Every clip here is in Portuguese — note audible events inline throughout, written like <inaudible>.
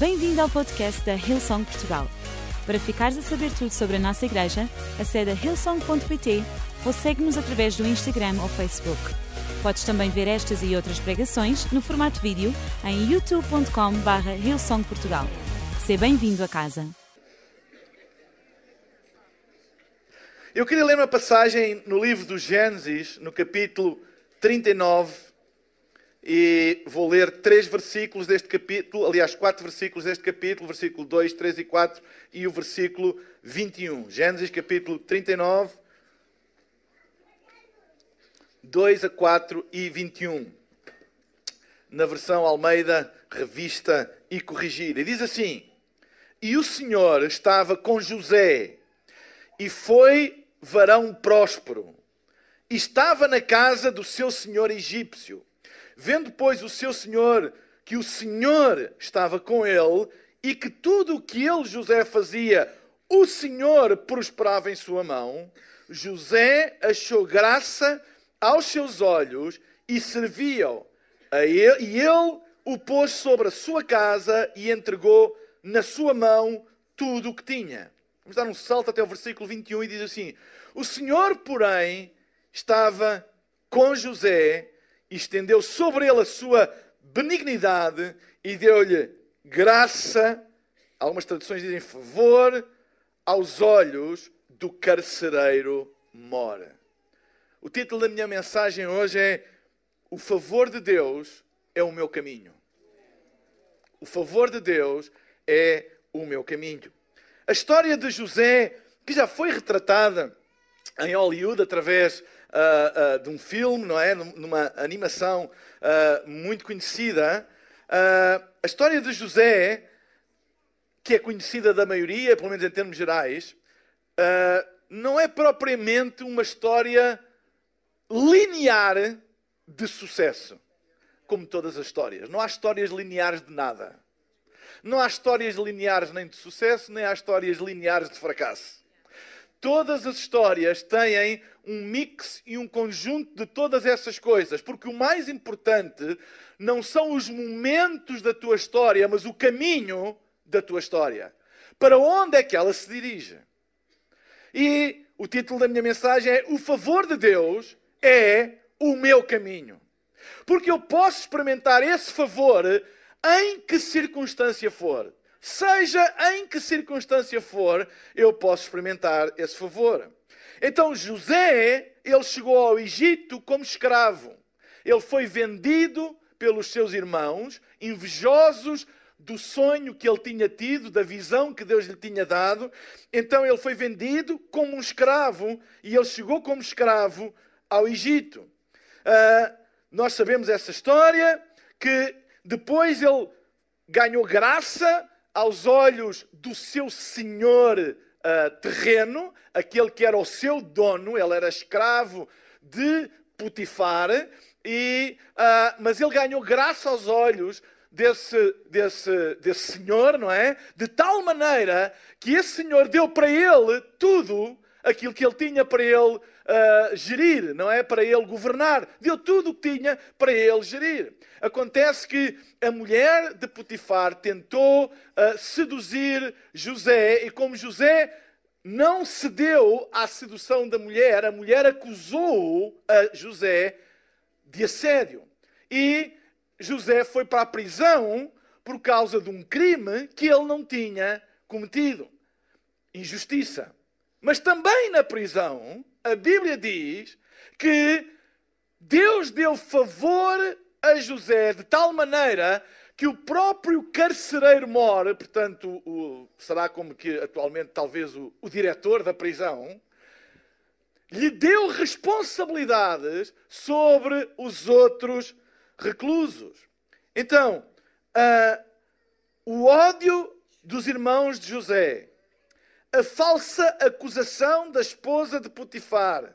Bem-vindo ao podcast da Hillsong Portugal. Para ficares a saber tudo sobre a nossa igreja, acede a hillsong.pt ou segue-nos através do Instagram ou Facebook. Podes também ver estas e outras pregações no formato vídeo em youtube.com.br hillsongportugal. Seja bem-vindo a casa. Eu queria ler uma passagem no livro do Gênesis, no capítulo 39, e vou ler três versículos deste capítulo, aliás, quatro versículos deste capítulo, versículo 2, 3 e 4 e o versículo 21. Gênesis capítulo 39, 2 a 4 e 21. Na versão Almeida, revista e corrigida. E diz assim: E o Senhor estava com José, e foi varão próspero, e estava na casa do seu senhor egípcio. Vendo, pois, o seu senhor que o Senhor estava com ele e que tudo o que ele, José, fazia, o Senhor prosperava em sua mão, José achou graça aos seus olhos e serviu a ele, e ele o pôs sobre a sua casa e entregou na sua mão tudo o que tinha. Vamos dar um salto até o versículo 21 e diz assim: O Senhor, porém, estava com José estendeu sobre ele a sua benignidade e deu-lhe graça, algumas traduções dizem favor, aos olhos do carcereiro mora. O título da minha mensagem hoje é O favor de Deus é o meu caminho. O favor de Deus é o meu caminho. A história de José, que já foi retratada em Hollywood através uh, uh, de um filme, não é? Numa animação uh, muito conhecida. a história de José, que é conhecida da maioria, pelo menos em termos gerais, não é propriamente uma história linear de sucesso, como todas as histórias. Não há histórias lineares de nada. Não há histórias lineares nem de sucesso, nem há histórias lineares de fracasso. Todas as histórias têm um mix e um conjunto de todas essas coisas, porque o mais importante não são os momentos da tua história, mas o caminho da tua história. Para onde é que ela se dirige? E o título da minha mensagem é: O favor de Deus é o meu caminho. Porque eu posso experimentar esse favor em que circunstância for. Seja em que circunstância for, eu posso experimentar esse favor. Então José, ele chegou ao Egito como escravo. Ele foi vendido pelos seus irmãos, invejosos do sonho que ele tinha tido, da visão que Deus lhe tinha dado. Então ele foi vendido como um escravo e ele chegou como escravo ao Egito. Uh, nós sabemos essa história, que depois ele ganhou graça aos olhos do seu senhor uh, terreno, aquele que era o seu dono, ele era escravo de Putifar, e, uh, mas ele ganhou graça aos olhos desse, desse, desse senhor, não é? De tal maneira que esse senhor deu para ele tudo aquilo que ele tinha para ele uh, gerir, não é? Para ele governar. Deu tudo o que tinha para ele gerir. Acontece que a mulher de Potifar tentou uh, seduzir José e como José não cedeu à sedução da mulher, a mulher acusou a José de assédio. E José foi para a prisão por causa de um crime que ele não tinha cometido. Injustiça. Mas também na prisão, a Bíblia diz que Deus deu favor a José de tal maneira que o próprio carcereiro mora, portanto, o, será como que atualmente talvez o, o diretor da prisão, lhe deu responsabilidades sobre os outros reclusos. Então, uh, o ódio dos irmãos de José, a falsa acusação da esposa de Potifar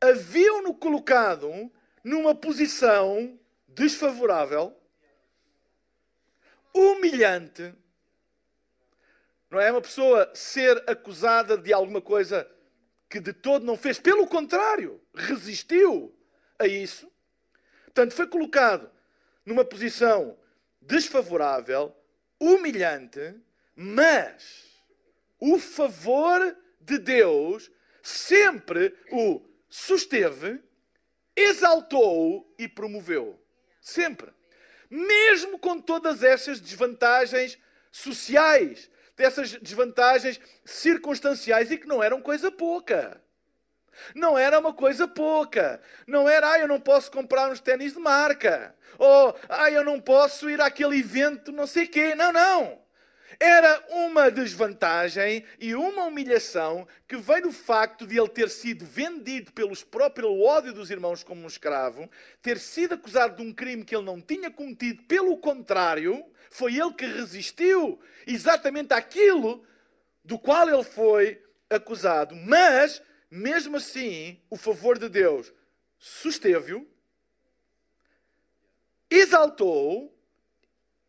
haviam-no colocado numa posição desfavorável, humilhante. Não é uma pessoa ser acusada de alguma coisa que de todo não fez, pelo contrário, resistiu a isso. Portanto, foi colocado numa posição desfavorável, humilhante, mas o favor de Deus sempre o susteve, exaltou e promoveu. Sempre. Mesmo com todas essas desvantagens sociais, dessas desvantagens circunstanciais e que não eram coisa pouca. Não era uma coisa pouca. Não era, ah, eu não posso comprar uns ténis de marca. Ou, ah, eu não posso ir àquele evento, não sei quê. Não, não. Era uma desvantagem e uma humilhação que vem do facto de ele ter sido vendido pelos próprios ódio dos irmãos como um escravo, ter sido acusado de um crime que ele não tinha cometido, pelo contrário, foi ele que resistiu exatamente àquilo do qual ele foi acusado. Mas, mesmo assim, o favor de Deus susteve-o, exaltou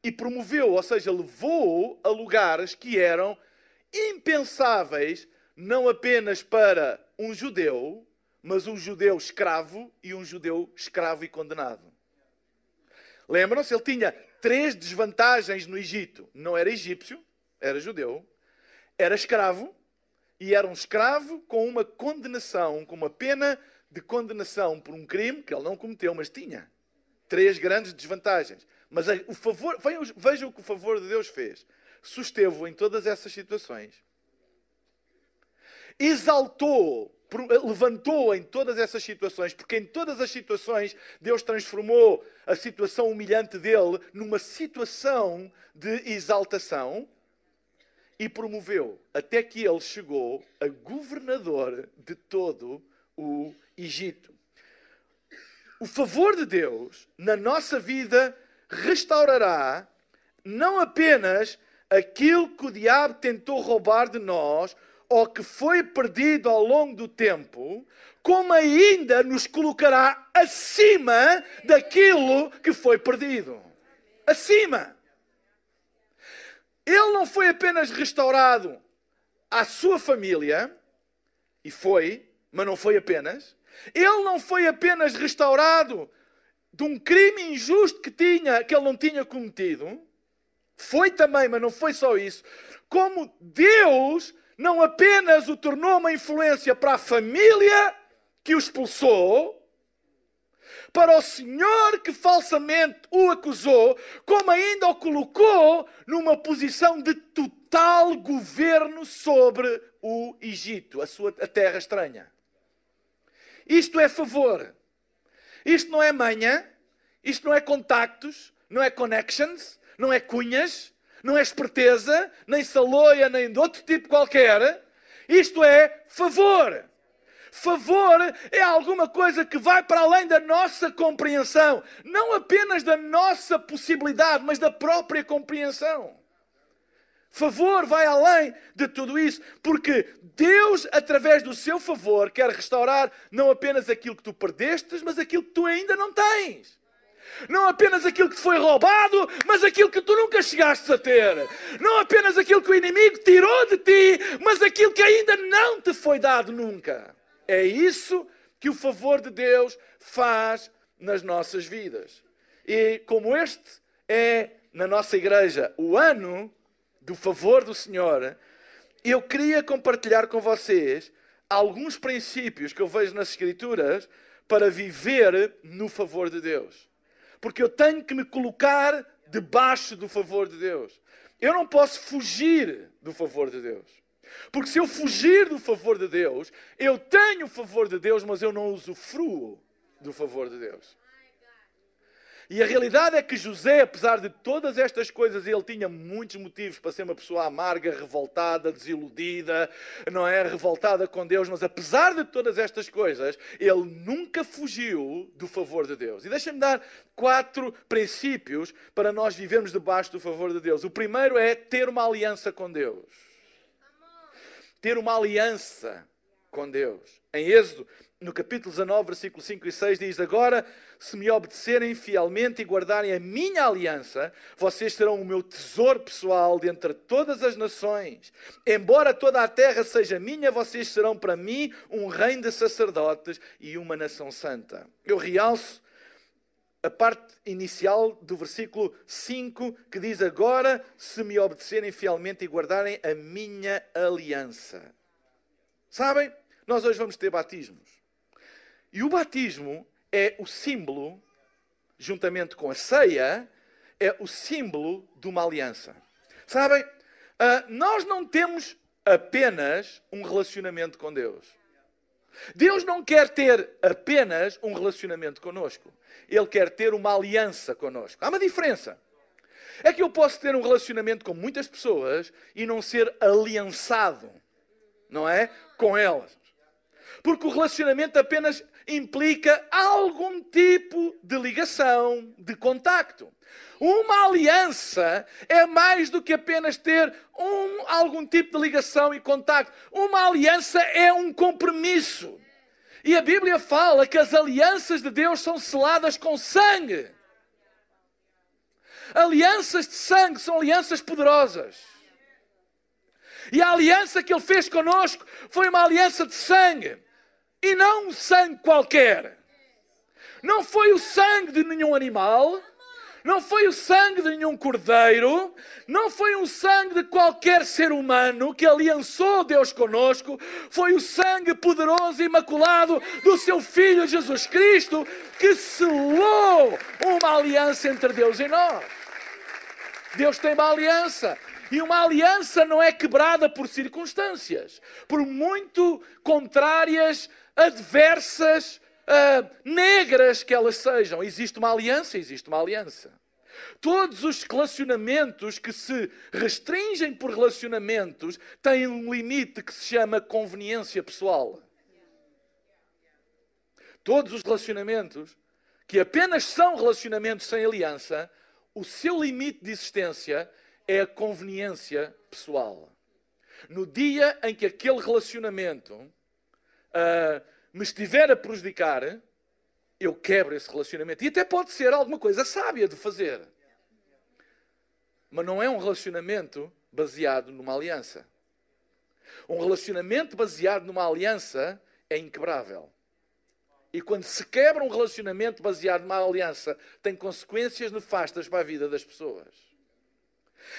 e promoveu, ou seja, levou a lugares que eram impensáveis, não apenas para um judeu, mas um judeu escravo e um judeu escravo e condenado. Lembram-se? Ele tinha três desvantagens no Egito. Não era egípcio, era judeu, era escravo e era um escravo com uma condenação, com uma pena de condenação por um crime que ele não cometeu, mas tinha. Três grandes desvantagens. Mas o favor, veja o que o favor de Deus fez. Susteve-o em todas essas situações. Exaltou, levantou em todas essas situações, porque em todas as situações Deus transformou a situação humilhante dele numa situação de exaltação e promoveu até que ele chegou a governador de todo o Egito. O favor de Deus na nossa vida restaurará não apenas aquilo que o diabo tentou roubar de nós ou que foi perdido ao longo do tempo, como ainda nos colocará acima daquilo que foi perdido. Acima. Ele não foi apenas restaurado à sua família, e foi, mas não foi apenas. Ele não foi apenas restaurado de um crime injusto que tinha, que ele não tinha cometido, foi também, mas não foi só isso, como Deus não apenas o tornou uma influência para a família que o expulsou, para o Senhor que falsamente o acusou, como ainda o colocou numa posição de total governo sobre o Egito, a sua a terra estranha. Isto é favor. Isto não é manha, isto não é contactos, não é connections, não é cunhas, não é esperteza, nem saloia, nem de outro tipo qualquer. Isto é favor. Favor é alguma coisa que vai para além da nossa compreensão, não apenas da nossa possibilidade, mas da própria compreensão. Favor vai além de tudo isso, porque Deus, através do seu favor, quer restaurar não apenas aquilo que tu perdestes, mas aquilo que tu ainda não tens. Não apenas aquilo que foi roubado, mas aquilo que tu nunca chegaste a ter. Não apenas aquilo que o inimigo tirou de ti, mas aquilo que ainda não te foi dado nunca. É isso que o favor de Deus faz nas nossas vidas. E como este é, na nossa igreja, o ano do favor do Senhor, eu queria compartilhar com vocês alguns princípios que eu vejo nas Escrituras para viver no favor de Deus. Porque eu tenho que me colocar debaixo do favor de Deus. Eu não posso fugir do favor de Deus. Porque se eu fugir do favor de Deus, eu tenho o favor de Deus, mas eu não usufruo do favor de Deus. E a realidade é que José, apesar de todas estas coisas, ele tinha muitos motivos para ser uma pessoa amarga, revoltada, desiludida, não é? Revoltada com Deus, mas apesar de todas estas coisas, ele nunca fugiu do favor de Deus. E deixa-me dar quatro princípios para nós vivermos debaixo do favor de Deus. O primeiro é ter uma aliança com Deus. Ter uma aliança com Deus. Em Êxodo no capítulo 19, versículo 5 e 6, diz: Agora, se me obedecerem fielmente e guardarem a minha aliança, vocês serão o meu tesouro pessoal dentre todas as nações. Embora toda a terra seja minha, vocês serão para mim um reino de sacerdotes e uma nação santa. Eu realço a parte inicial do versículo 5, que diz: Agora, se me obedecerem fielmente e guardarem a minha aliança. Sabem? Nós hoje vamos ter batismos. E o batismo é o símbolo, juntamente com a ceia, é o símbolo de uma aliança. Sabem? Uh, nós não temos apenas um relacionamento com Deus. Deus não quer ter apenas um relacionamento conosco. Ele quer ter uma aliança conosco. Há uma diferença. É que eu posso ter um relacionamento com muitas pessoas e não ser aliançado, não é? Com elas. Porque o relacionamento apenas implica algum tipo de ligação, de contacto. Uma aliança é mais do que apenas ter um, algum tipo de ligação e contacto. Uma aliança é um compromisso. E a Bíblia fala que as alianças de Deus são seladas com sangue. Alianças de sangue são alianças poderosas. E a aliança que Ele fez conosco foi uma aliança de sangue. E não um sangue qualquer. Não foi o sangue de nenhum animal não foi o sangue de nenhum cordeiro, não foi o sangue de qualquer ser humano que aliançou Deus conosco, foi o sangue poderoso e imaculado do seu Filho Jesus Cristo que selou uma aliança entre Deus e nós. Deus tem uma aliança. E uma aliança não é quebrada por circunstâncias, por muito contrárias, adversas, uh, negras que elas sejam. Existe uma aliança, existe uma aliança. Todos os relacionamentos que se restringem por relacionamentos têm um limite que se chama conveniência pessoal. Todos os relacionamentos que apenas são relacionamentos sem aliança, o seu limite de existência é a conveniência pessoal. No dia em que aquele relacionamento uh, me estiver a prejudicar, eu quebro esse relacionamento. E até pode ser alguma coisa sábia de fazer. Mas não é um relacionamento baseado numa aliança. Um relacionamento baseado numa aliança é inquebrável. E quando se quebra um relacionamento baseado numa aliança, tem consequências nefastas para a vida das pessoas.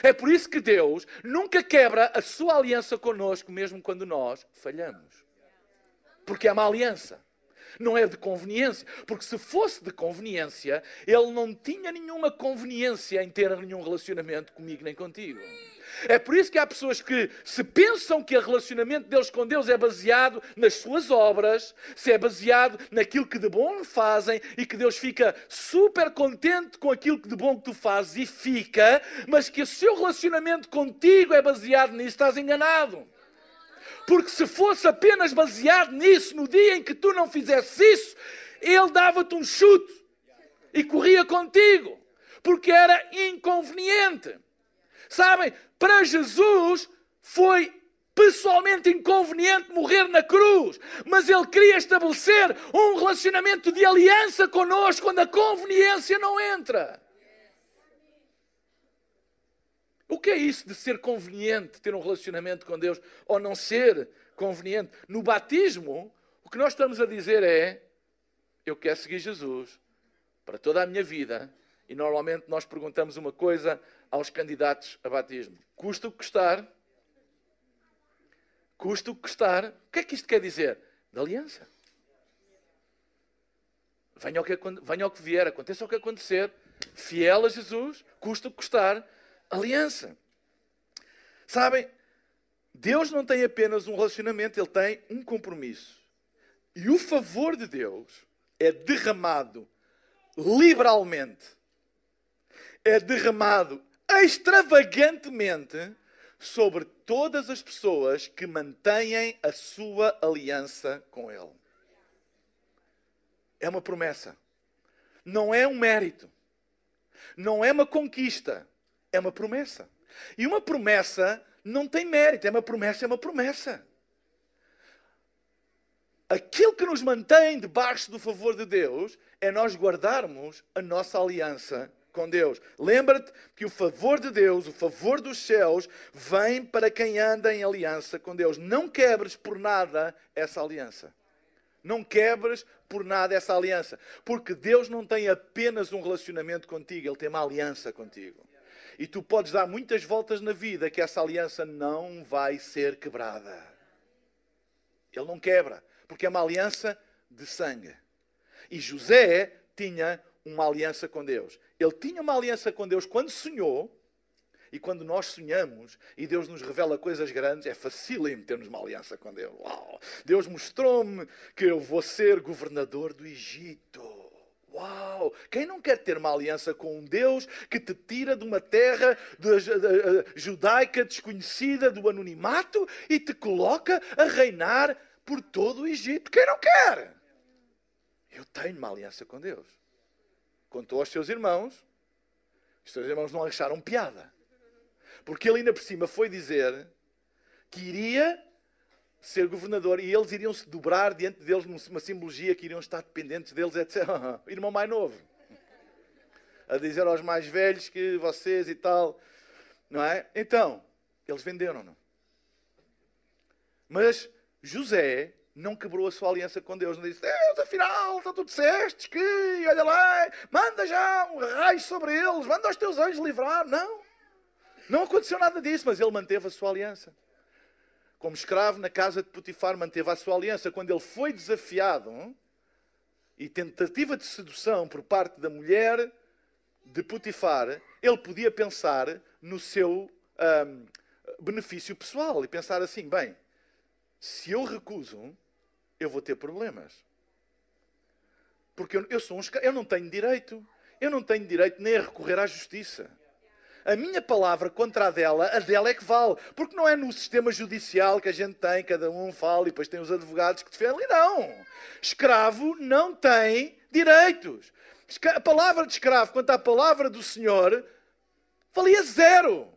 É por isso que Deus nunca quebra a sua aliança conosco, mesmo quando nós falhamos. Porque é uma aliança. Não é de conveniência. Porque se fosse de conveniência, ele não tinha nenhuma conveniência em ter nenhum relacionamento comigo nem contigo. É por isso que há pessoas que, se pensam que o relacionamento deles com Deus é baseado nas suas obras, se é baseado naquilo que de bom fazem e que Deus fica super contente com aquilo que de bom que tu fazes e fica, mas que o seu relacionamento contigo é baseado nisso, estás enganado. Porque se fosse apenas baseado nisso, no dia em que tu não fizesse isso, ele dava-te um chute e corria contigo, porque era inconveniente. Sabem, para Jesus foi pessoalmente inconveniente morrer na cruz, mas ele queria estabelecer um relacionamento de aliança conosco quando a conveniência não entra. O que é isso de ser conveniente, ter um relacionamento com Deus, ou não ser conveniente? No batismo, o que nós estamos a dizer é: eu quero seguir Jesus para toda a minha vida. E normalmente nós perguntamos uma coisa aos candidatos a batismo: custa o que custar? Custa o que custar? O que é que isto quer dizer? De aliança. Venha o que, venha o que vier, aconteça o que acontecer, fiel a Jesus, custa o que custar aliança. Sabem, Deus não tem apenas um relacionamento, ele tem um compromisso. E o favor de Deus é derramado liberalmente, é derramado extravagantemente sobre todas as pessoas que mantêm a sua aliança com Ele. É uma promessa, não é um mérito, não é uma conquista, é uma promessa. E uma promessa não tem mérito, é uma promessa, é uma promessa. Aquilo que nos mantém debaixo do favor de Deus é nós guardarmos a nossa aliança com Deus. Lembra-te que o favor de Deus, o favor dos céus, vem para quem anda em aliança com Deus. Não quebres por nada essa aliança. Não quebres por nada essa aliança. Porque Deus não tem apenas um relacionamento contigo, Ele tem uma aliança contigo. E tu podes dar muitas voltas na vida que essa aliança não vai ser quebrada. Ele não quebra, porque é uma aliança de sangue. E José tinha uma aliança com Deus. Ele tinha uma aliança com Deus quando sonhou, e quando nós sonhamos e Deus nos revela coisas grandes, é facílimo termos uma aliança com Deus. Uau! Deus mostrou-me que eu vou ser governador do Egito. Uau! Quem não quer ter uma aliança com um Deus que te tira de uma terra de, de, de, judaica desconhecida, do anonimato, e te coloca a reinar por todo o Egito? Quem não quer? Eu tenho uma aliança com Deus. Contou aos seus irmãos, os seus irmãos não acharam piada. Porque ele ainda por cima foi dizer que iria ser governador e eles iriam se dobrar diante deles numa simbologia que iriam estar dependentes deles, etc. <laughs> Irmão mais novo. A dizer aos mais velhos que vocês e tal. Não é? Então, eles venderam-no. Mas José não quebrou a sua aliança com Deus. Não disse, Deus, afinal, então tu disseste que, olha lá, manda já um raio sobre eles, manda os teus anjos livrar. Não. Não aconteceu nada disso, mas ele manteve a sua aliança. Como escravo na casa de Potifar, manteve a sua aliança. Quando ele foi desafiado hum, e tentativa de sedução por parte da mulher de Potifar, ele podia pensar no seu hum, benefício pessoal e pensar assim: bem, se eu recuso, eu vou ter problemas. Porque eu, eu sou um eu não tenho direito. Eu não tenho direito nem a recorrer à justiça a minha palavra contra a dela, a dela é que vale. Porque não é no sistema judicial que a gente tem, cada um fala e depois tem os advogados que defendem. Não. Escravo não tem direitos. A palavra de escravo quanto à palavra do Senhor valia zero.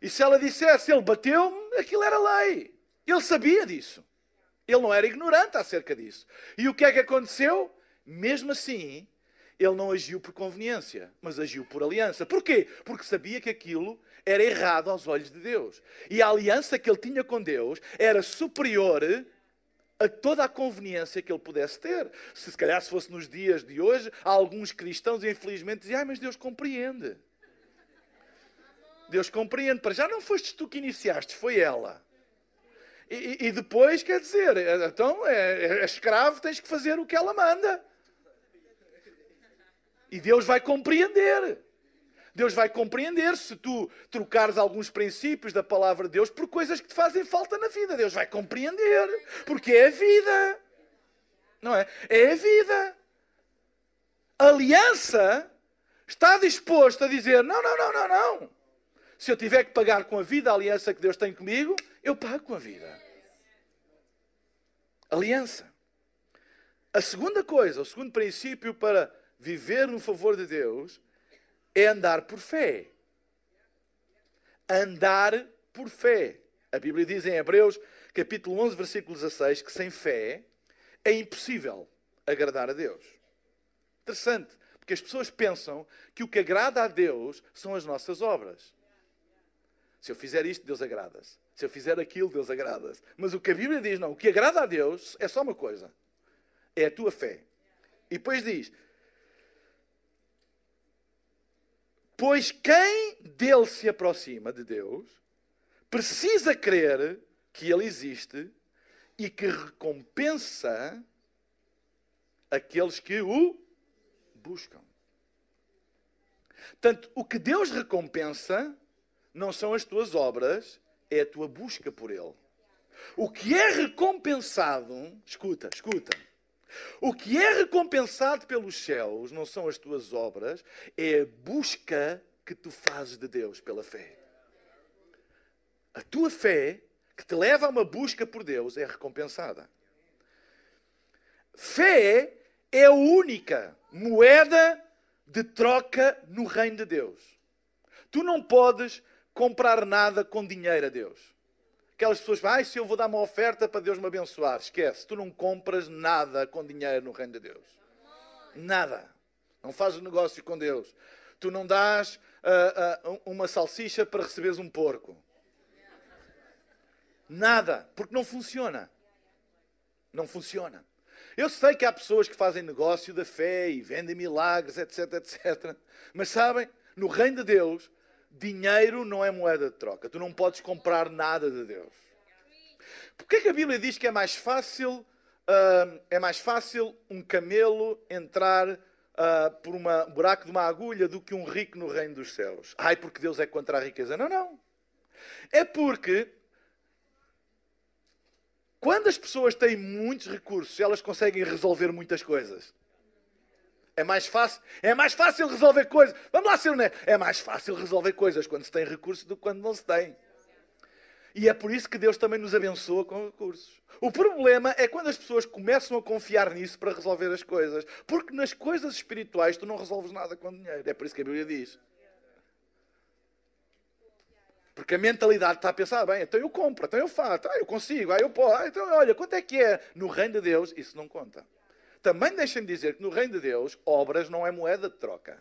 E se ela dissesse, ele bateu-me, aquilo era lei. Ele sabia disso. Ele não era ignorante acerca disso. E o que é que aconteceu? Mesmo assim, ele não agiu por conveniência, mas agiu por aliança. Porquê? Porque sabia que aquilo era errado aos olhos de Deus. E a aliança que ele tinha com Deus era superior a toda a conveniência que ele pudesse ter. Se, se calhar se fosse nos dias de hoje, há alguns cristãos, infelizmente, dizem, ai, mas Deus compreende. Deus compreende. Para já não foste tu que iniciaste, foi ela. E, e depois, quer dizer, então é, é escravo, tens que fazer o que ela manda. E Deus vai compreender. Deus vai compreender se tu trocares alguns princípios da palavra de Deus por coisas que te fazem falta na vida. Deus vai compreender. Porque é a vida. Não é? É a vida. A aliança está disposto a dizer: não, não, não, não, não. Se eu tiver que pagar com a vida a aliança que Deus tem comigo, eu pago com a vida. Aliança. A segunda coisa, o segundo princípio para viver no favor de Deus é andar por fé. Andar por fé. A Bíblia diz em Hebreus, capítulo 11, versículo 16, que sem fé é impossível agradar a Deus. Interessante, porque as pessoas pensam que o que agrada a Deus são as nossas obras. Se eu fizer isto, Deus agrada-se. Se eu fizer aquilo, Deus agrada-se. Mas o que a Bíblia diz, não. O que agrada a Deus é só uma coisa: é a tua fé. E depois diz: Pois quem dele se aproxima de Deus precisa crer que ele existe e que recompensa aqueles que o buscam. Portanto, o que Deus recompensa não são as tuas obras, é a tua busca por Ele. O que é recompensado, escuta, escuta, o que é recompensado pelos céus não são as tuas obras, é a busca que tu fazes de Deus pela fé. A tua fé, que te leva a uma busca por Deus, é recompensada. Fé é a única moeda de troca no reino de Deus. Tu não podes comprar nada com dinheiro a Deus. Aquelas pessoas falam, ah, se eu vou dar uma oferta para Deus me abençoar. Esquece, tu não compras nada com dinheiro no reino de Deus. Nada. Não fazes negócio com Deus. Tu não dás uh, uh, uma salsicha para receberes um porco. Nada. Porque não funciona. Não funciona. Eu sei que há pessoas que fazem negócio da fé e vendem milagres, etc, etc. Mas sabem, no reino de Deus, dinheiro não é moeda de troca. Tu não podes comprar nada de Deus. Porquê é que a Bíblia diz que é mais fácil, uh, é mais fácil um camelo entrar uh, por um buraco de uma agulha do que um rico no reino dos céus? Ai, porque Deus é contra a riqueza. Não, não. É porque quando as pessoas têm muitos recursos, elas conseguem resolver muitas coisas. É mais fácil, é mais fácil resolver coisas. Vamos lá ser honesto. É mais fácil resolver coisas quando se tem recursos do que quando não se tem. E é por isso que Deus também nos abençoa com recursos. O problema é quando as pessoas começam a confiar nisso para resolver as coisas. Porque nas coisas espirituais tu não resolves nada com dinheiro. É por isso que a Bíblia diz. Porque a mentalidade está a pensar, bem, então eu compro, então eu faço, ah, eu consigo, ah, eu posso, ah, então olha, quanto é que é? No reino de Deus, isso não conta. Também deixem-me dizer que no reino de Deus, obras não é moeda de troca.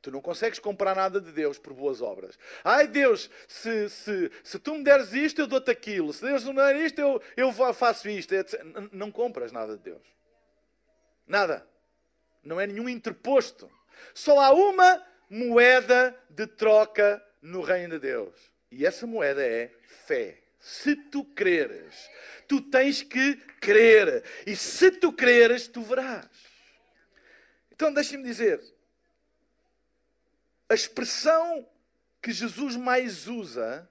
Tu não consegues comprar nada de Deus por boas obras. Ai Deus, se, se, se tu me deres isto, eu dou-te aquilo. Se Deus não der isto, eu, eu faço isto. Não compras nada de Deus. Nada. Não é nenhum interposto. Só há uma moeda de troca no reino de Deus. E essa moeda é fé. Se tu creres, tu tens que crer. E se tu creres, tu verás. Então deixe-me dizer: a expressão que Jesus mais usa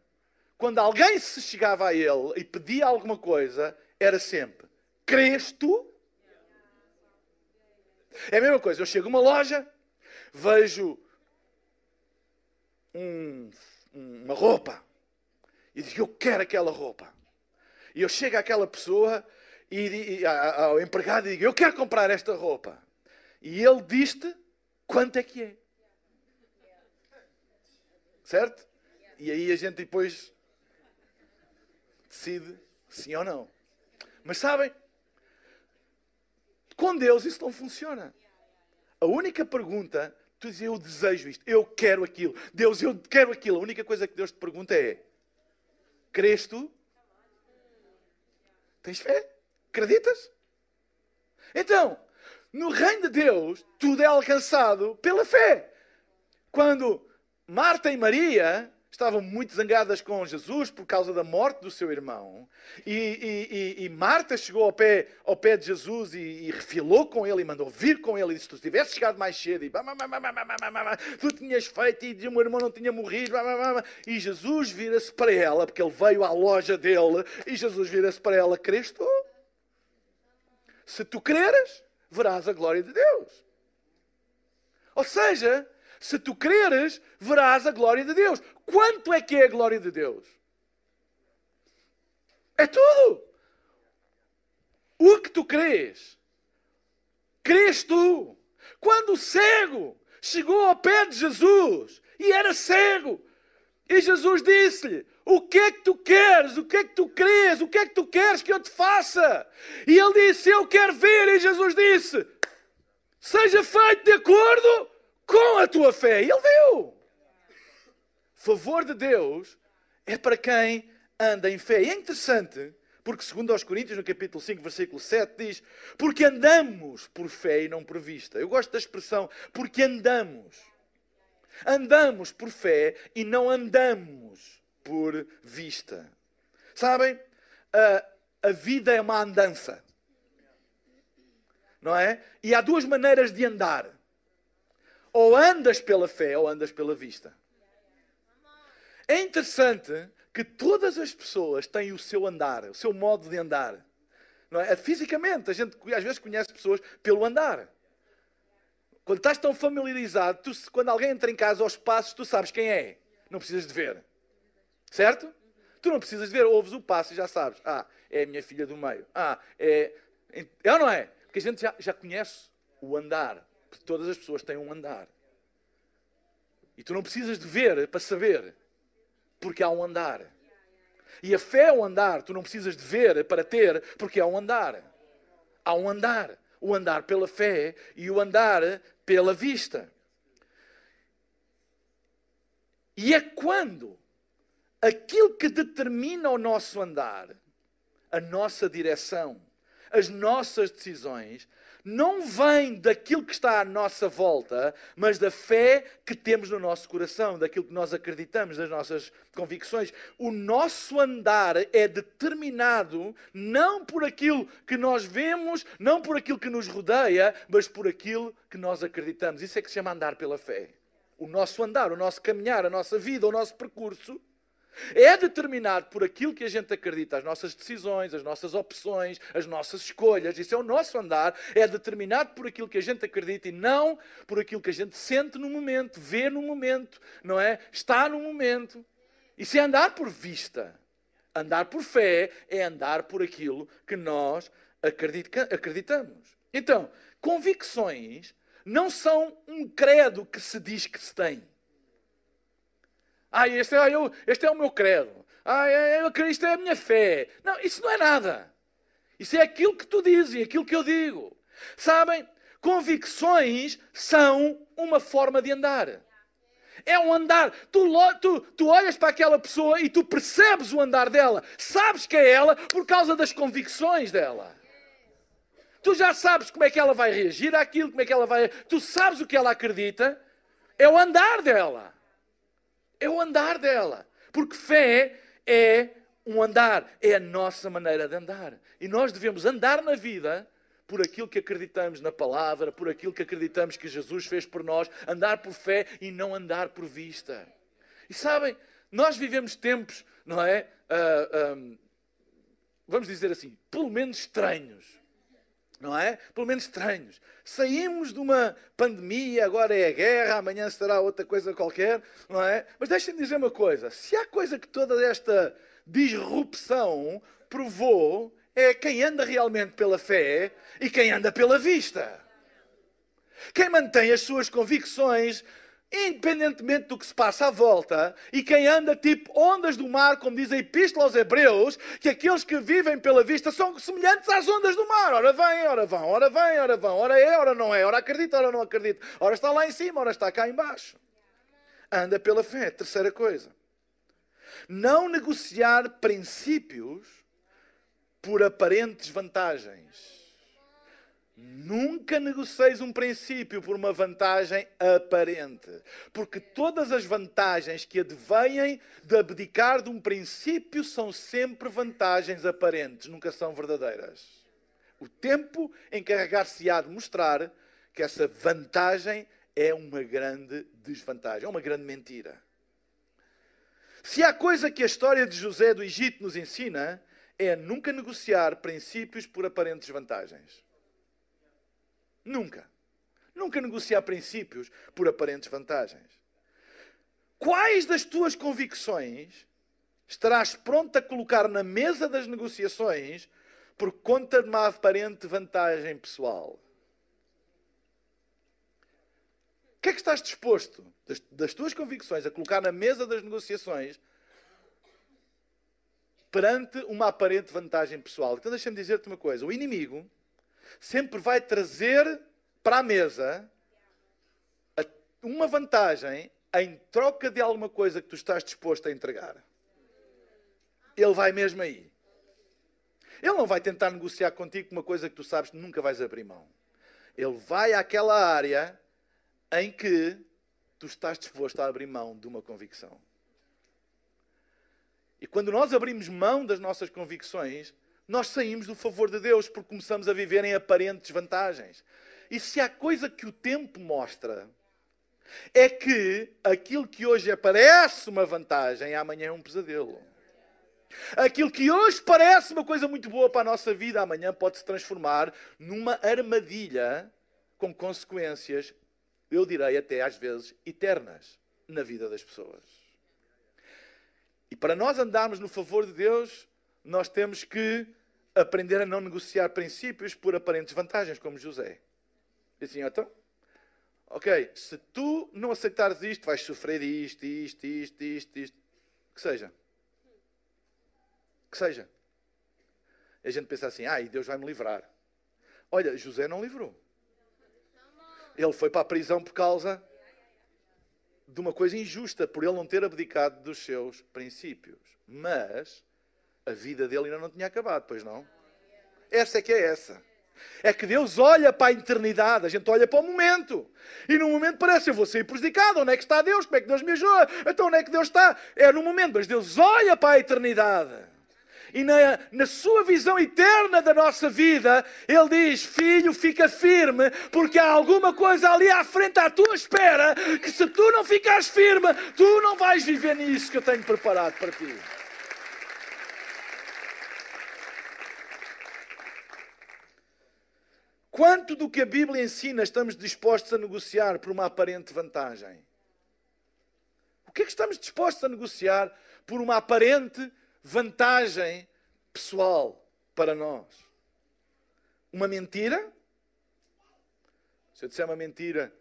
quando alguém se chegava a ele e pedia alguma coisa era sempre: Crês tu? É a mesma coisa. Eu chego a uma loja, vejo um, uma roupa e digo, eu quero aquela roupa. E eu chego àquela pessoa e, e ao empregado e digo, eu quero comprar esta roupa. E ele diz-te quanto é que é. Certo? E aí a gente depois decide sim ou não. Mas sabem, com Deus isso não funciona. A única pergunta Tu dizes, eu desejo isto, eu quero aquilo. Deus, eu quero aquilo. A única coisa que Deus te pergunta é: crês tu? Tens fé? Acreditas? Então, no reino de Deus, tudo é alcançado pela fé. Quando Marta e Maria estavam muito zangadas com Jesus por causa da morte do seu irmão. E, e, e, e Marta chegou ao pé, ao pé de Jesus e, refilou com ele e mandou vir com ele. E disse: Tu tivesse chegado mais cedo e tu tinhas feito e o meu irmão não tinha morrido. E Jesus vira-se para ela, porque ele veio à loja dele. E Jesus vira-se para ela: Crês tu? Se tu creres, verás a glória de Deus. Ou seja, se tu creres, verás a glória de Deus. Quanto é que é a glória de Deus? É tudo. O que tu crês? Crês tu? Quando o cego chegou ao pé de Jesus e era cego, e Jesus disse-lhe: O que é que tu queres? O que é que tu crês? O que é que tu queres que eu te faça? E ele disse: Eu quero ver. E Jesus disse: Seja feito de acordo com a tua fé. E ele viu. Favor de Deus é para quem anda em fé. E é interessante, porque segundo aos Coríntios, no capítulo 5, versículo 7, diz, porque andamos por fé e não por vista. Eu gosto da expressão, porque andamos. Andamos por fé e não andamos por vista. Sabem? A, a vida é uma andança. Não é? E há duas maneiras de andar. Ou andas pela fé ou andas pela vista. É interessante que todas as pessoas têm o seu andar, o seu modo de andar. Não é? Fisicamente, a gente às vezes conhece pessoas pelo andar. Quando estás tão familiarizado, tu, quando alguém entra em casa aos passos, tu sabes quem é. Não precisas de ver. Certo? Tu não precisas de ver, ouves o passo e já sabes. Ah, é a minha filha do meio. Ah, é. É ou não é? Porque a gente já, já conhece o andar. Porque todas as pessoas têm um andar. E tu não precisas de ver para saber, porque há um andar. E a fé é um andar, tu não precisas de ver para ter, porque há um andar. Há um andar. O andar pela fé e o andar pela vista. E é quando aquilo que determina o nosso andar, a nossa direção, as nossas decisões não vem daquilo que está à nossa volta, mas da fé que temos no nosso coração, daquilo que nós acreditamos, das nossas convicções. O nosso andar é determinado não por aquilo que nós vemos, não por aquilo que nos rodeia, mas por aquilo que nós acreditamos. Isso é que se chama andar pela fé. O nosso andar, o nosso caminhar, a nossa vida, o nosso percurso é determinado por aquilo que a gente acredita, as nossas decisões, as nossas opções, as nossas escolhas. Isso é o nosso andar. É determinado por aquilo que a gente acredita e não por aquilo que a gente sente no momento, vê no momento, não é? Está no momento. Isso é andar por vista. Andar por fé é andar por aquilo que nós acreditamos. Então, convicções não são um credo que se diz que se tem. Ah, este é, eu, este é o meu credo. Ah, eu acredito, é a minha fé. Não, isso não é nada. Isso é aquilo que tu dizes e aquilo que eu digo. Sabem? Convicções são uma forma de andar. É um andar. Tu, tu, tu olhas para aquela pessoa e tu percebes o andar dela. Sabes que é ela por causa das convicções dela. Tu já sabes como é que ela vai reagir àquilo, como é que ela vai. Tu sabes o que ela acredita. É o andar dela é o andar dela. Porque fé é um andar, é a nossa maneira de andar. E nós devemos andar na vida por aquilo que acreditamos na palavra, por aquilo que acreditamos que Jesus fez por nós, andar por fé e não andar por vista. E sabem, nós vivemos tempos, não é? Uh, ah, um, vamos dizer assim, pelo menos estranhos não é? Pelo menos estranhos. Saímos de uma pandemia, agora é a guerra, amanhã será outra coisa qualquer, não é? Mas deixem-me dizer uma coisa: se há coisa que toda esta disrupção provou, é quem anda realmente pela fé e quem anda pela vista. Quem mantém as suas convicções independentemente do que se passa à volta, e quem anda tipo ondas do mar, como diz a Epístola aos Hebreus, que aqueles que vivem pela vista são semelhantes às ondas do mar. Ora vem, ora vão, ora vem, ora vão, ora é, ora não é, ora acredita, ora não acredita, ora está lá em cima, ora está cá embaixo. Anda pela fé. Terceira coisa. Não negociar princípios por aparentes vantagens. Nunca negocies um princípio por uma vantagem aparente, porque todas as vantagens que advêm de abdicar de um princípio são sempre vantagens aparentes, nunca são verdadeiras. O tempo encarregar-se-á de mostrar que essa vantagem é uma grande desvantagem, é uma grande mentira. Se há coisa que a história de José do Egito nos ensina, é nunca negociar princípios por aparentes vantagens. Nunca. Nunca negociar princípios por aparentes vantagens. Quais das tuas convicções estarás pronto a colocar na mesa das negociações por conta de uma aparente vantagem pessoal? O que é que estás disposto das, das tuas convicções a colocar na mesa das negociações perante uma aparente vantagem pessoal? Então deixa-me dizer-te uma coisa: o inimigo sempre vai trazer para a mesa uma vantagem em troca de alguma coisa que tu estás disposto a entregar. Ele vai mesmo aí. Ele não vai tentar negociar contigo uma coisa que tu sabes que nunca vais abrir mão. Ele vai àquela área em que tu estás disposto a abrir mão de uma convicção. E quando nós abrimos mão das nossas convicções, nós saímos do favor de Deus porque começamos a viver em aparentes vantagens. E se há coisa que o tempo mostra, é que aquilo que hoje parece uma vantagem, amanhã é um pesadelo. Aquilo que hoje parece uma coisa muito boa para a nossa vida, amanhã pode se transformar numa armadilha com consequências, eu direi até às vezes eternas, na vida das pessoas. E para nós andarmos no favor de Deus, nós temos que aprender a não negociar princípios por aparentes vantagens, como José. E assim, então, ok, se tu não aceitares isto, vais sofrer isto, isto, isto, isto, isto. Que seja. Que seja. E a gente pensa assim, ah, e Deus vai me livrar. Olha, José não livrou. Ele foi para a prisão por causa de uma coisa injusta, por ele não ter abdicado dos seus princípios. Mas a vida dele ainda não tinha acabado, pois não? Essa é que é essa. É que Deus olha para a eternidade, a gente olha para o momento. E no momento parece, eu vou ser prejudicado, onde é que está Deus? Como é que Deus me ajuda? Então onde é que Deus está? É no momento, mas Deus olha para a eternidade. E na, na sua visão eterna da nossa vida, Ele diz: Filho, fica firme, porque há alguma coisa ali à frente à tua espera, que se tu não ficares firme, tu não vais viver nisso que eu tenho preparado para ti. Quanto do que a Bíblia ensina estamos dispostos a negociar por uma aparente vantagem? O que é que estamos dispostos a negociar por uma aparente vantagem pessoal para nós? Uma mentira? Se eu disser uma mentira,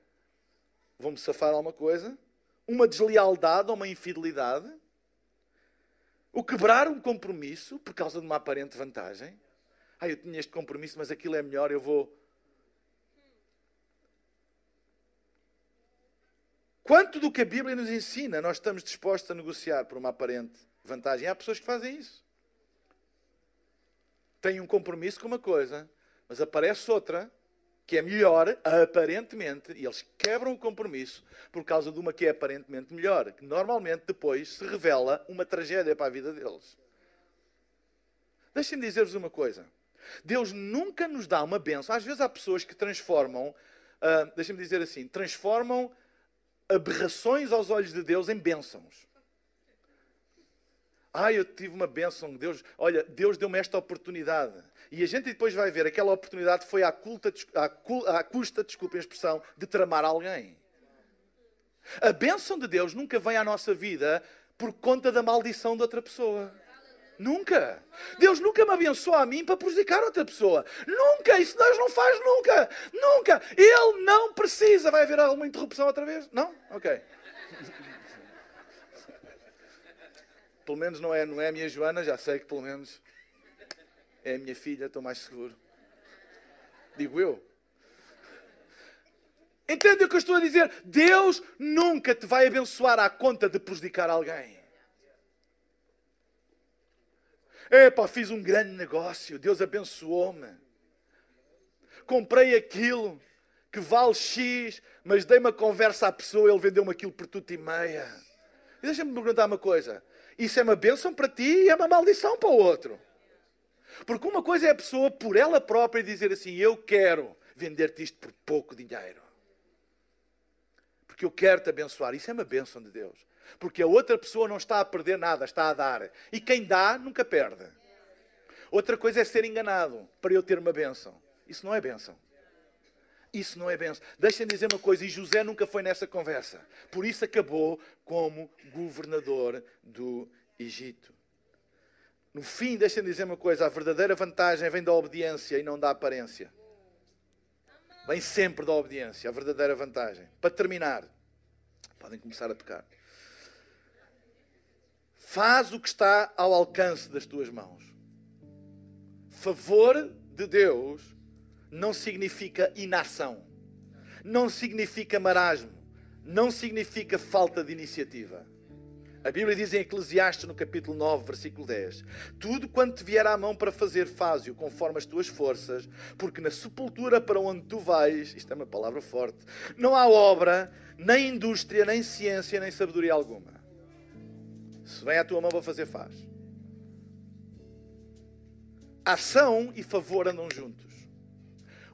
vou-me safar alguma coisa? Uma deslealdade ou uma infidelidade? O quebrar um compromisso por causa de uma aparente vantagem? Ah, eu tinha este compromisso, mas aquilo é melhor, eu vou Quanto do que a Bíblia nos ensina nós estamos dispostos a negociar por uma aparente vantagem? Há pessoas que fazem isso. Têm um compromisso com uma coisa, mas aparece outra que é melhor, aparentemente, e eles quebram o compromisso por causa de uma que é aparentemente melhor, que normalmente depois se revela uma tragédia para a vida deles. Deixem-me dizer-vos uma coisa. Deus nunca nos dá uma benção. Às vezes há pessoas que transformam, uh, deixem-me dizer assim, transformam aberrações aos olhos de Deus em bênçãos. Ah, eu tive uma bênção de Deus. Olha, Deus deu-me esta oportunidade. E a gente depois vai ver, aquela oportunidade foi à, culta, à, à custa, desculpem a expressão, de tramar alguém. A bênção de Deus nunca vem à nossa vida por conta da maldição de outra pessoa. Nunca. Deus nunca me abençoa a mim para prejudicar outra pessoa. Nunca. Isso Deus não faz nunca. Nunca. Ele não precisa. Vai haver alguma interrupção outra vez? Não? Ok. <laughs> Pelo menos não é, não é a minha Joana, já sei que pelo menos é a minha filha, estou mais seguro. Digo eu. Entende o que eu estou a dizer? Deus nunca te vai abençoar à conta de prejudicar alguém. Epá, fiz um grande negócio, Deus abençoou-me. Comprei aquilo que vale X, mas dei uma conversa à pessoa, ele vendeu-me aquilo por tudo e meia. E deixa-me perguntar uma coisa: isso é uma bênção para ti e é uma maldição para o outro. Porque uma coisa é a pessoa por ela própria dizer assim: Eu quero vender-te isto por pouco dinheiro. Porque eu quero te abençoar. Isso é uma bênção de Deus. Porque a outra pessoa não está a perder nada, está a dar. E quem dá nunca perde. Outra coisa é ser enganado para eu ter uma bênção. Isso não é bênção. Isso não é bênção. Deixem-me dizer uma coisa, e José nunca foi nessa conversa. Por isso acabou como governador do Egito. No fim, deixem-me dizer uma coisa, a verdadeira vantagem vem da obediência e não da aparência. Vem sempre da obediência, a verdadeira vantagem. Para terminar, podem começar a tocar. Faz o que está ao alcance das tuas mãos. Favor de Deus não significa inação, não significa marasmo, não significa falta de iniciativa. A Bíblia diz em Eclesiastes, no capítulo 9, versículo 10: Tudo quanto te vier à mão para fazer, faz-o conforme as tuas forças, porque na sepultura para onde tu vais, isto é uma palavra forte, não há obra, nem indústria, nem ciência, nem sabedoria alguma. Se vem à tua mão para fazer, faz. Ação e favor andam juntos.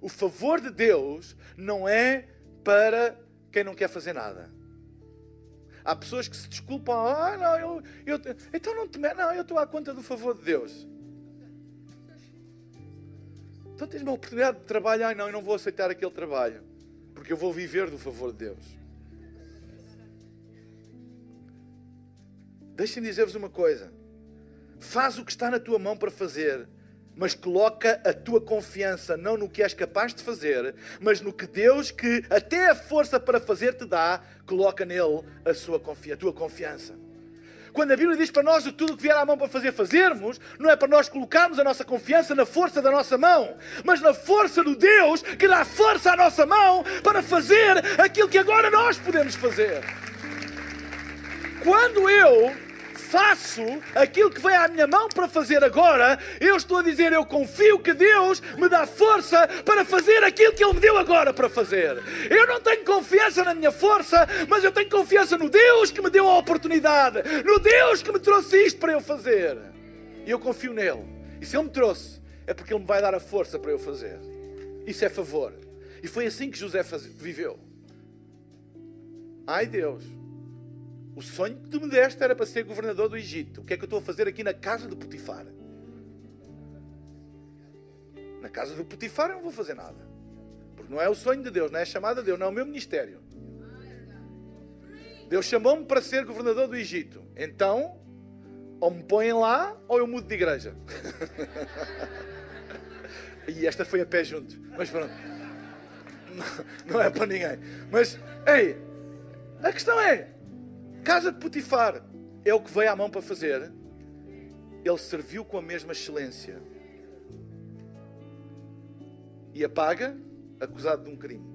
O favor de Deus não é para quem não quer fazer nada. Há pessoas que se desculpam, ah, não, eu, eu então não te não, eu estou à conta do favor de Deus. Então tens uma oportunidade de trabalho, ah, não, eu não vou aceitar aquele trabalho, porque eu vou viver do favor de Deus. Deixem-me dizer-vos uma coisa. Faz o que está na tua mão para fazer, mas coloca a tua confiança não no que és capaz de fazer, mas no que Deus, que até a força para fazer te dá, coloca nele a, sua a tua confiança. Quando a Bíblia diz para nós de tudo o que vier à mão para fazer, fazermos, não é para nós colocarmos a nossa confiança na força da nossa mão, mas na força do Deus que dá força à nossa mão para fazer aquilo que agora nós podemos fazer. Quando eu faço aquilo que vem à minha mão para fazer agora, eu estou a dizer, eu confio que Deus me dá força para fazer aquilo que Ele me deu agora para fazer. Eu não tenho confiança na minha força, mas eu tenho confiança no Deus que me deu a oportunidade, no Deus que me trouxe isto para eu fazer. E eu confio nele. E se Ele me trouxe, é porque Ele me vai dar a força para eu fazer. Isso é favor. E foi assim que José viveu. Ai Deus, o sonho que tu me deste era para ser governador do Egito. O que é que eu estou a fazer aqui na casa de Potifar? Na casa de Potifar eu não vou fazer nada. Porque não é o sonho de Deus, não é a chamada de Deus, não é o meu ministério. Deus chamou-me para ser governador do Egito. Então, ou me põem lá ou eu mudo de igreja. <laughs> e esta foi a pé junto. Mas pronto. Não, não é para ninguém. Mas, ei, a questão é: casa de Potifar é o que veio à mão para fazer. Ele serviu com a mesma excelência. E apaga, acusado de um crime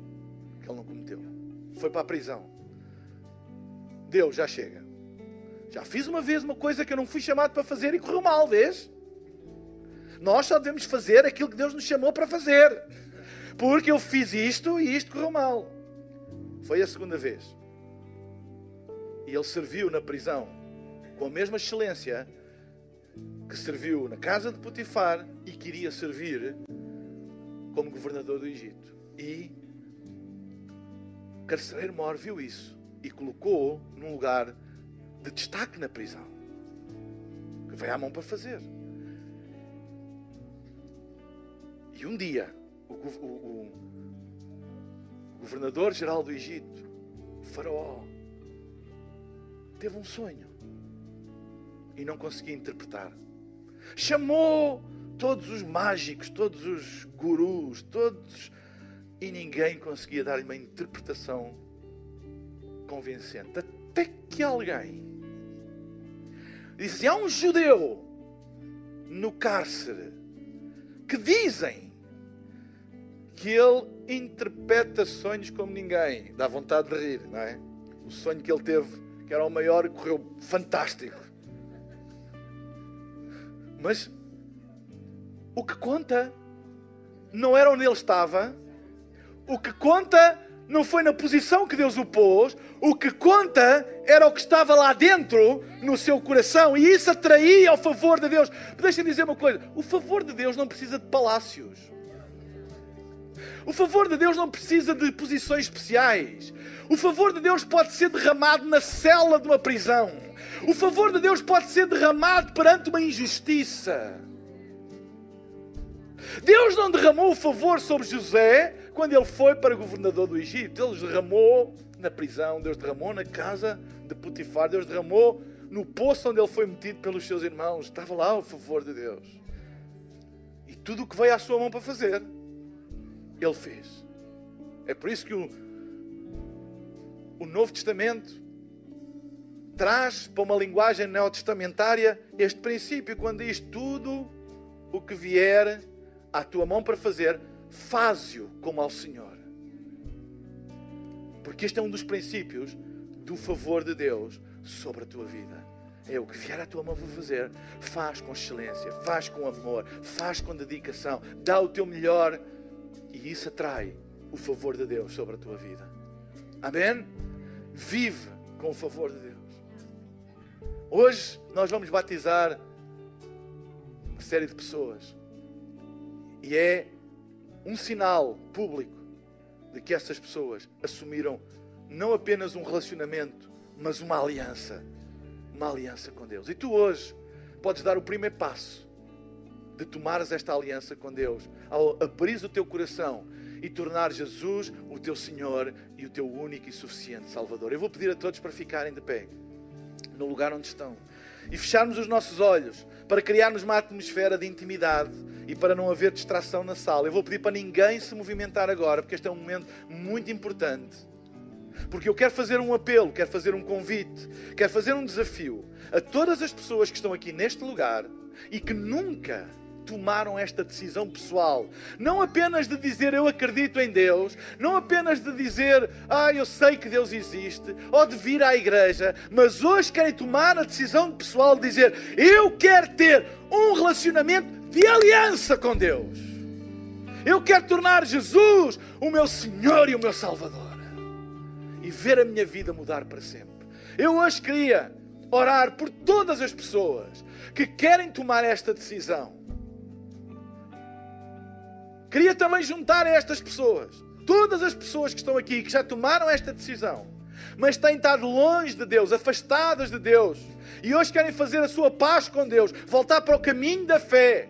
que ele não cometeu. Foi para a prisão. Deus, já chega. Já fiz uma vez uma coisa que eu não fui chamado para fazer e correu mal, vês? Nós só devemos fazer aquilo que Deus nos chamou para fazer. Porque eu fiz isto e isto correu mal. Foi a segunda vez. E ele serviu na prisão com a mesma excelência que serviu na casa de Potifar e queria servir como governador do Egito. E carcereiro maior viu isso e colocou num lugar de destaque na prisão. Que veio à mão para fazer. E um dia, o, o, o governador-geral do Egito, o faraó, teve um sonho e não conseguia interpretar. Chamou todos os mágicos, todos os gurus, todos e ninguém conseguia dar-lhe uma interpretação convincente. Até que alguém disse: há um judeu no cárcere que dizem que ele interpreta sonhos como ninguém. Dá vontade de rir, não é? O sonho que ele teve que era o maior, correu fantástico. Mas o que conta não era onde ele estava, o que conta não foi na posição que Deus o pôs, o que conta era o que estava lá dentro no seu coração e isso atraía ao favor de Deus. Deixa-me dizer uma coisa: o favor de Deus não precisa de palácios. O favor de Deus não precisa de posições especiais. O favor de Deus pode ser derramado na cela de uma prisão. O favor de Deus pode ser derramado perante uma injustiça. Deus não derramou o favor sobre José quando ele foi para governador do Egito. Ele derramou na prisão, Deus derramou na casa de Potifar, Deus derramou no poço onde ele foi metido pelos seus irmãos. Estava lá o favor de Deus. E tudo o que veio à sua mão para fazer, ele fez. É por isso que o, o Novo Testamento traz para uma linguagem neotestamentária este princípio, quando diz tudo o que vier à tua mão para fazer, faz-o como ao Senhor. Porque este é um dos princípios do favor de Deus sobre a tua vida. É o que vier à tua mão para fazer, faz com excelência, faz com amor, faz com dedicação, dá o teu melhor e isso atrai o favor de Deus sobre a tua vida. Amém? Vive com o favor de Deus. Hoje nós vamos batizar uma série de pessoas. E é um sinal público de que essas pessoas assumiram não apenas um relacionamento, mas uma aliança. Uma aliança com Deus. E tu hoje podes dar o primeiro passo de tomares esta aliança com Deus, ao o teu coração e tornar Jesus o teu Senhor e o teu único e suficiente Salvador. Eu vou pedir a todos para ficarem de pé, no lugar onde estão, e fecharmos os nossos olhos para criarmos uma atmosfera de intimidade e para não haver distração na sala. Eu vou pedir para ninguém se movimentar agora, porque este é um momento muito importante. Porque eu quero fazer um apelo, quero fazer um convite, quero fazer um desafio a todas as pessoas que estão aqui neste lugar e que nunca tomaram esta decisão pessoal. Não apenas de dizer eu acredito em Deus, não apenas de dizer ah, eu sei que Deus existe, ou de vir à igreja, mas hoje querem tomar a decisão pessoal de dizer eu quero ter um relacionamento de aliança com Deus. Eu quero tornar Jesus o meu Senhor e o meu Salvador. E ver a minha vida mudar para sempre. Eu hoje queria orar por todas as pessoas que querem tomar esta decisão. Queria também juntar a estas pessoas, todas as pessoas que estão aqui, que já tomaram esta decisão, mas têm estado longe de Deus, afastadas de Deus, e hoje querem fazer a sua paz com Deus, voltar para o caminho da fé.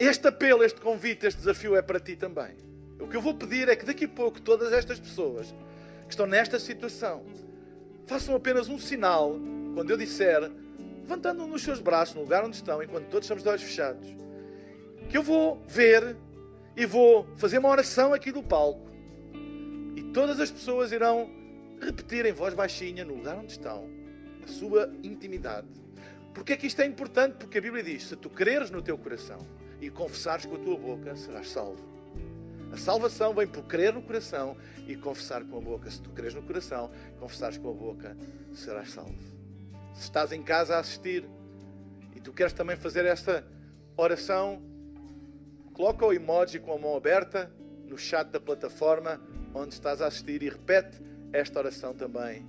Este apelo, este convite, este desafio é para ti também. O que eu vou pedir é que daqui a pouco todas estas pessoas que estão nesta situação façam apenas um sinal quando eu disser, levantando nos seus braços no lugar onde estão, enquanto todos estamos de olhos fechados, que eu vou ver e vou fazer uma oração aqui do palco e todas as pessoas irão repetir em voz baixinha no lugar onde estão, na sua intimidade. Porque é que isto é importante? Porque a Bíblia diz: se tu creres no teu coração e confessares com a tua boca, serás salvo. A salvação vem por crer no coração e confessar com a boca. Se tu creres no coração, confessares com a boca, serás salvo. Se estás em casa a assistir e tu queres também fazer esta oração, coloca o emoji com a mão aberta no chat da plataforma onde estás a assistir e repete esta oração também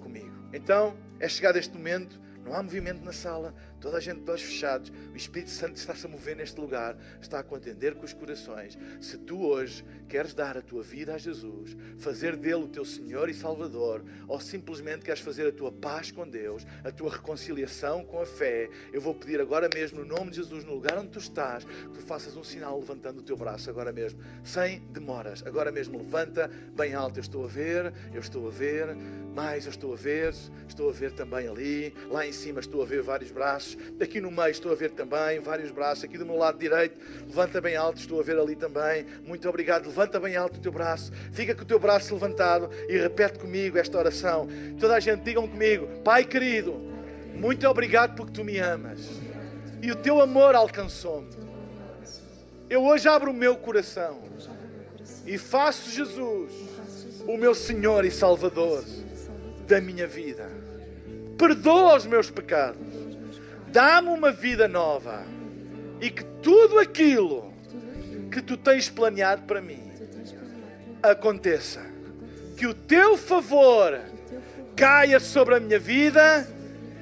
comigo. Então, é chegado este momento, não há movimento na sala, Toda a gente de olhos fechados. O Espírito Santo está-se a mover neste lugar, está a contender com os corações. Se tu hoje queres dar a tua vida a Jesus, fazer dele o teu Senhor e Salvador, ou simplesmente queres fazer a tua paz com Deus, a tua reconciliação com a fé, eu vou pedir agora mesmo, no nome de Jesus, no lugar onde tu estás, que tu faças um sinal levantando o teu braço agora mesmo, sem demoras. Agora mesmo levanta bem alto. Eu estou a ver, eu estou a ver, mais eu estou a ver, estou a ver também ali, lá em cima estou a ver vários braços Aqui no meio estou a ver também vários braços. Aqui do meu lado direito, levanta bem alto, estou a ver ali também. Muito obrigado. Levanta bem alto o teu braço. Fica com o teu braço levantado e repete comigo esta oração. Toda a gente, digam comigo: Pai querido, muito obrigado porque tu me amas. E o teu amor alcançou-me. Eu hoje abro o meu coração e faço Jesus o meu Senhor e Salvador da minha vida. Perdoa os meus pecados dá-me uma vida nova e que tudo aquilo que tu tens planeado para mim aconteça. Que o teu favor caia sobre a minha vida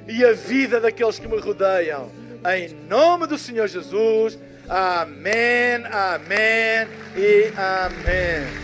e a vida daqueles que me rodeiam. Em nome do Senhor Jesus. Amém, amém e amém.